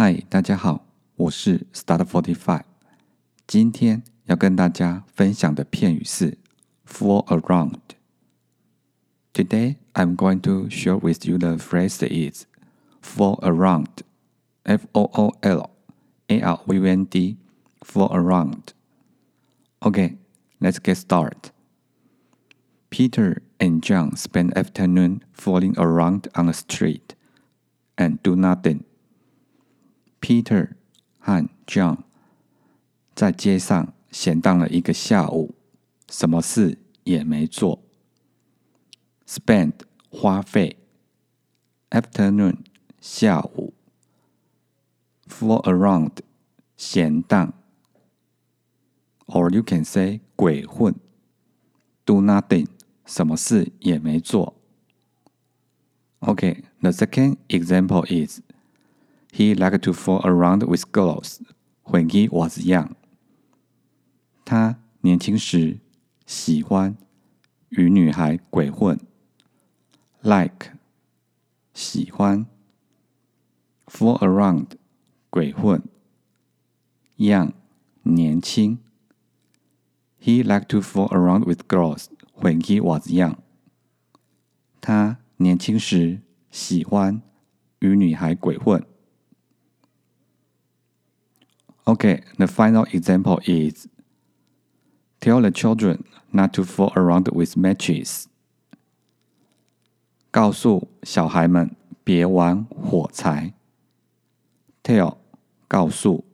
嗨，大家好，我是 Start Forty Five。今天要跟大家分享的片语是 "fool around"。Today I'm going to share with you the phrase is "fool around." F O O L A R V N D. Fool around. Okay, let's get started. Peter and John spend afternoon fooling around on the street and do nothing. Peter 和 John 在街上闲荡了一个下午，什么事也没做。Spend 花费，afternoon 下午，fool around 闲荡，or you can say 鬼混，do nothing 什么事也没做。Okay, the second example is he liked to fool around with girls when he was young. 他年轻时喜欢与女孩鬼混。Like 喜欢，fool around 鬼混，young 年轻。He liked to fool around with girls when he was young. 他年轻时喜欢与女孩鬼混。 Okay, the final example is tell the children not to fool around with matches. 告诉小孩们别玩火柴。Tell 告诉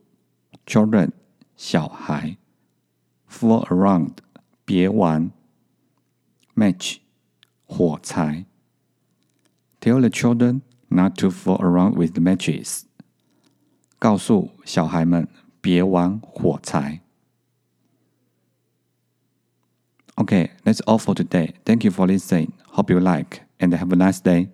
children 小孩，fool around 别玩 match 火柴。Tell the children not to fool around with matches. 告诉小孩们别玩火柴。Okay, that's all for today. Thank you for listening. Hope you like and have a nice day.